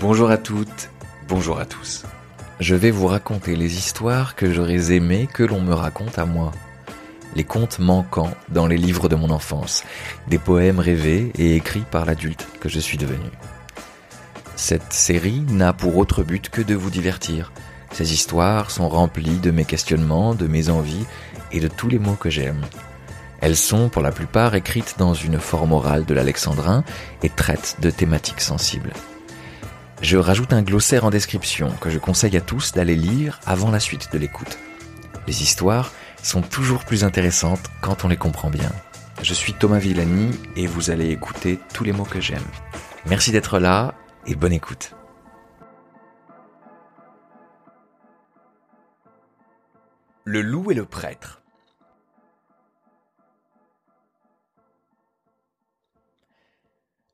Bonjour à toutes, bonjour à tous. Je vais vous raconter les histoires que j'aurais aimé que l'on me raconte à moi. Les contes manquants dans les livres de mon enfance, des poèmes rêvés et écrits par l'adulte que je suis devenu. Cette série n'a pour autre but que de vous divertir. Ces histoires sont remplies de mes questionnements, de mes envies et de tous les mots que j'aime. Elles sont pour la plupart écrites dans une forme orale de l'alexandrin et traitent de thématiques sensibles. Je rajoute un glossaire en description que je conseille à tous d'aller lire avant la suite de l'écoute. Les histoires sont toujours plus intéressantes quand on les comprend bien. Je suis Thomas Villani et vous allez écouter tous les mots que j'aime. Merci d'être là et bonne écoute. Le loup et le prêtre.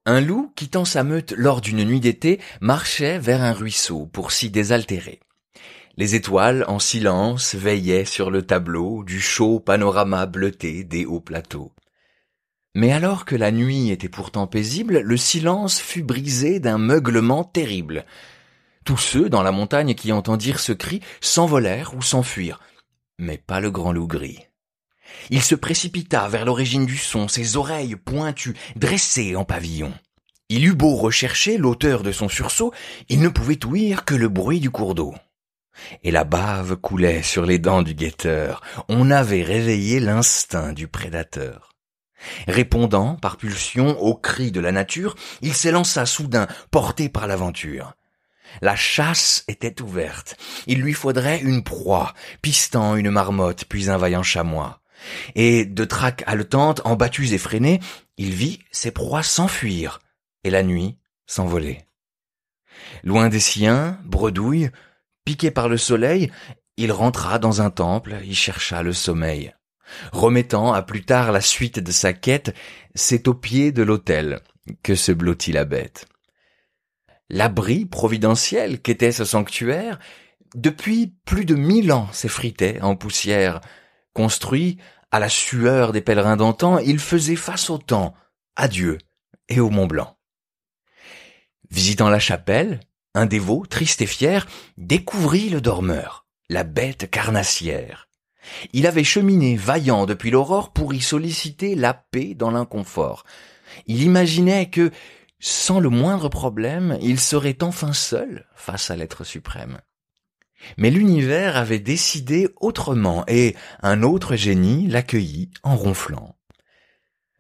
Un loup, quittant sa meute lors d'une nuit d'été, marchait vers un ruisseau pour s'y désaltérer. Les étoiles, en silence, veillaient sur le tableau du chaud panorama bleuté des hauts plateaux. Mais alors que la nuit était pourtant paisible, le silence fut brisé d'un meuglement terrible. Tous ceux dans la montagne qui entendirent ce cri s'envolèrent ou s'enfuirent, mais pas le grand loup gris. Il se précipita vers l'origine du son, ses oreilles pointues, dressées en pavillon. Il eut beau rechercher l'auteur de son sursaut, il ne pouvait ouïr que le bruit du cours d'eau. Et la bave coulait sur les dents du guetteur. On avait réveillé l'instinct du prédateur. Répondant par pulsion aux cris de la nature, il s'élança soudain, porté par l'aventure. La chasse était ouverte. Il lui faudrait une proie, pistant une marmotte, puis un vaillant chamois et de traque haletante, en battues effrénées, il vit ses proies s'enfuir, et la nuit s'envoler. Loin des siens, bredouille, piqué par le soleil, il rentra dans un temple, y chercha le sommeil. Remettant à plus tard la suite de sa quête, c'est au pied de l'autel que se blottit la bête. L'abri providentiel qu'était ce sanctuaire, depuis plus de mille ans s'effritait en poussière, construit à la sueur des pèlerins d'antan, il faisait face au temps, à Dieu et au Mont Blanc. Visitant la chapelle, un dévot, triste et fier, découvrit le dormeur, la bête carnassière. Il avait cheminé vaillant depuis l'aurore pour y solliciter la paix dans l'inconfort. Il imaginait que, sans le moindre problème, il serait enfin seul face à l'être suprême. Mais l'univers avait décidé autrement et un autre génie l'accueillit en ronflant.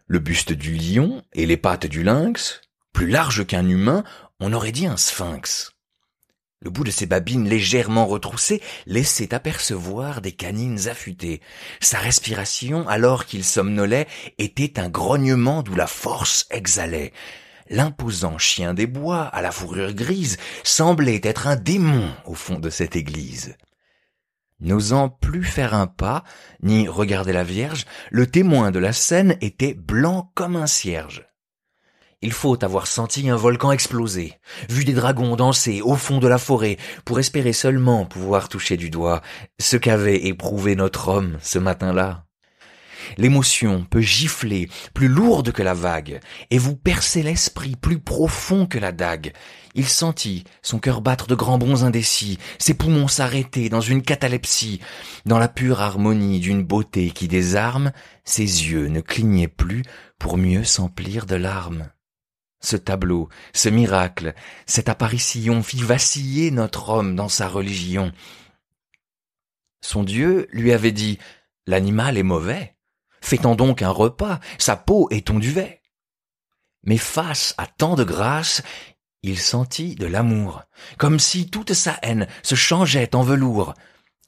Le buste du lion et les pattes du lynx, plus larges qu'un humain, on aurait dit un sphinx. Le bout de ses babines légèrement retroussées laissait apercevoir des canines affûtées. Sa respiration, alors qu'il somnolait, était un grognement d'où la force exhalait. L'imposant chien des bois, à la fourrure grise, semblait être un démon au fond de cette église. N'osant plus faire un pas, ni regarder la Vierge, le témoin de la scène était blanc comme un cierge. Il faut avoir senti un volcan exploser, vu des dragons danser au fond de la forêt, pour espérer seulement pouvoir toucher du doigt ce qu'avait éprouvé notre homme ce matin-là. L'émotion peut gifler, plus lourde que la vague, et vous percer l'esprit plus profond que la dague. Il sentit son cœur battre de grands bonds indécis, ses poumons s'arrêter dans une catalepsie. Dans la pure harmonie d'une beauté qui désarme, ses yeux ne clignaient plus pour mieux s'emplir de larmes. Ce tableau, ce miracle, cette apparition fit vaciller notre homme dans sa religion. Son Dieu lui avait dit, l'animal est mauvais, Fait-en donc un repas, sa peau est ton duvet. Mais face à tant de grâce, il sentit de l'amour, comme si toute sa haine se changeait en velours.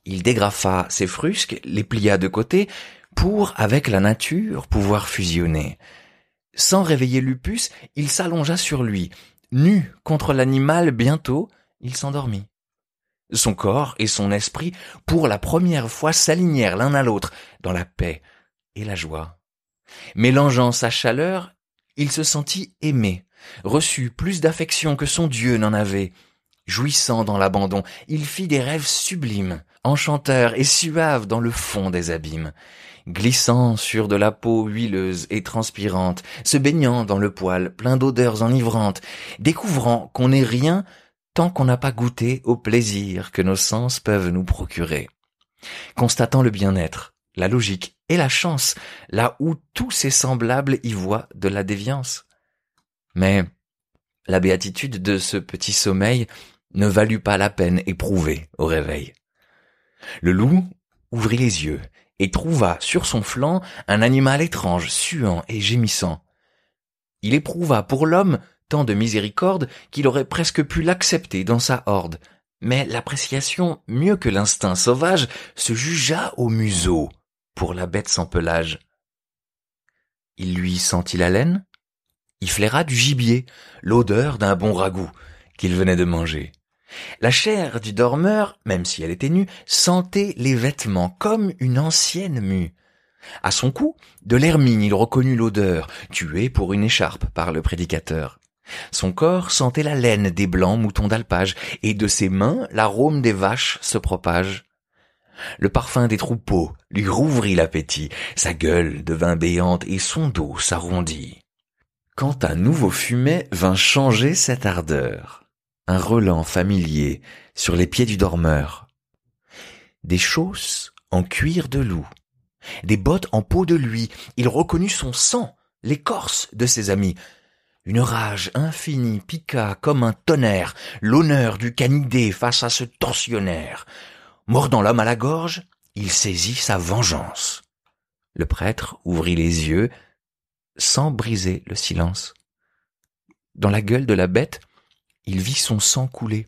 Il dégrafa ses frusques, les plia de côté, pour, avec la nature, pouvoir fusionner. Sans réveiller Lupus, il s'allongea sur lui. Nu contre l'animal, bientôt, il s'endormit. Son corps et son esprit, pour la première fois, s'alignèrent l'un à l'autre, dans la paix, et la joie. Mélangeant sa chaleur, il se sentit aimé, reçut plus d'affection que son Dieu n'en avait. Jouissant dans l'abandon, il fit des rêves sublimes, enchanteurs et suaves dans le fond des abîmes, glissant sur de la peau huileuse et transpirante, se baignant dans le poil plein d'odeurs enivrantes, découvrant qu'on n'est rien tant qu'on n'a pas goûté au plaisir que nos sens peuvent nous procurer. Constatant le bien-être, la logique et la chance, là où tous ses semblables y voient de la déviance. Mais la béatitude de ce petit sommeil ne valut pas la peine éprouvée au réveil. Le loup ouvrit les yeux et trouva sur son flanc un animal étrange, suant et gémissant. Il éprouva pour l'homme tant de miséricorde qu'il aurait presque pu l'accepter dans sa horde, mais l'appréciation, mieux que l'instinct sauvage, se jugea au museau pour la bête sans pelage. Il lui sentit la laine, il flaira du gibier, l'odeur d'un bon ragoût qu'il venait de manger. La chair du dormeur, même si elle était nue, sentait les vêtements comme une ancienne mue. À son cou, de l'hermine il reconnut l'odeur, tuée pour une écharpe par le prédicateur. Son corps sentait la laine des blancs moutons d'alpage, et de ses mains l'arôme des vaches se propage. Le parfum des troupeaux lui rouvrit l'appétit, sa gueule devint béante et son dos s'arrondit. Quand un nouveau fumet vint changer cette ardeur, un relent familier sur les pieds du dormeur, des chausses en cuir de loup, des bottes en peau de lui, il reconnut son sang, l'écorce de ses amis, une rage infinie piqua comme un tonnerre l'honneur du canidé face à ce tortionnaire. Mordant l'homme à la gorge, il saisit sa vengeance. Le prêtre ouvrit les yeux sans briser le silence. Dans la gueule de la bête, il vit son sang couler,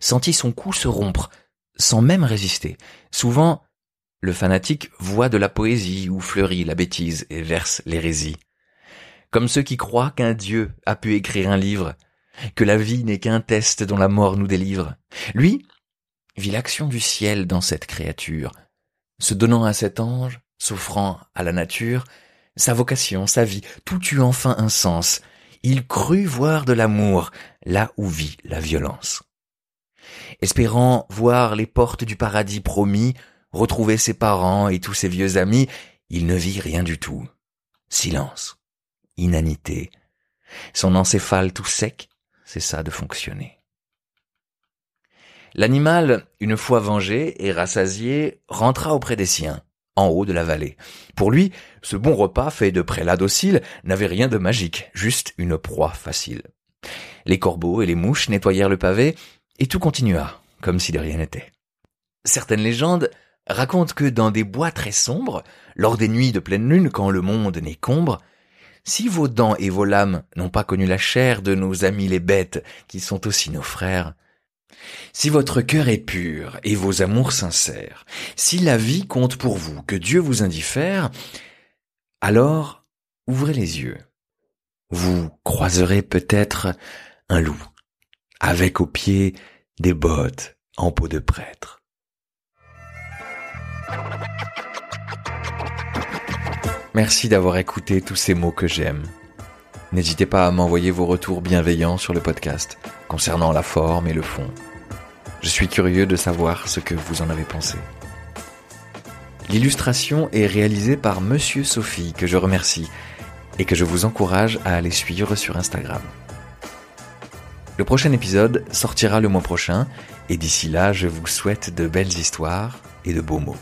sentit son cou se rompre, sans même résister. Souvent, le fanatique voit de la poésie où fleurit la bêtise et verse l'hérésie comme ceux qui croient qu'un Dieu a pu écrire un livre, que la vie n'est qu'un test dont la mort nous délivre. Lui vit l'action du ciel dans cette créature, se donnant à cet ange, s'offrant à la nature, sa vocation, sa vie, tout eut enfin un sens. Il crut voir de l'amour là où vit la violence. Espérant voir les portes du paradis promis, retrouver ses parents et tous ses vieux amis, il ne vit rien du tout. Silence inanité. Son encéphale tout sec cessa de fonctionner. L'animal, une fois vengé et rassasié, rentra auprès des siens, en haut de la vallée. Pour lui, ce bon repas fait de prélat docile n'avait rien de magique, juste une proie facile. Les corbeaux et les mouches nettoyèrent le pavé, et tout continua, comme si de rien n'était. Certaines légendes racontent que dans des bois très sombres, lors des nuits de pleine lune, quand le monde n'est qu'ombre, si vos dents et vos lames n'ont pas connu la chair de nos amis les bêtes, qui sont aussi nos frères, si votre cœur est pur et vos amours sincères, si la vie compte pour vous, que Dieu vous indiffère, alors ouvrez les yeux. Vous croiserez peut-être un loup, avec au pied des bottes en peau de prêtre. Merci d'avoir écouté tous ces mots que j'aime. N'hésitez pas à m'envoyer vos retours bienveillants sur le podcast concernant la forme et le fond. Je suis curieux de savoir ce que vous en avez pensé. L'illustration est réalisée par Monsieur Sophie, que je remercie, et que je vous encourage à aller suivre sur Instagram. Le prochain épisode sortira le mois prochain, et d'ici là, je vous souhaite de belles histoires et de beaux mots.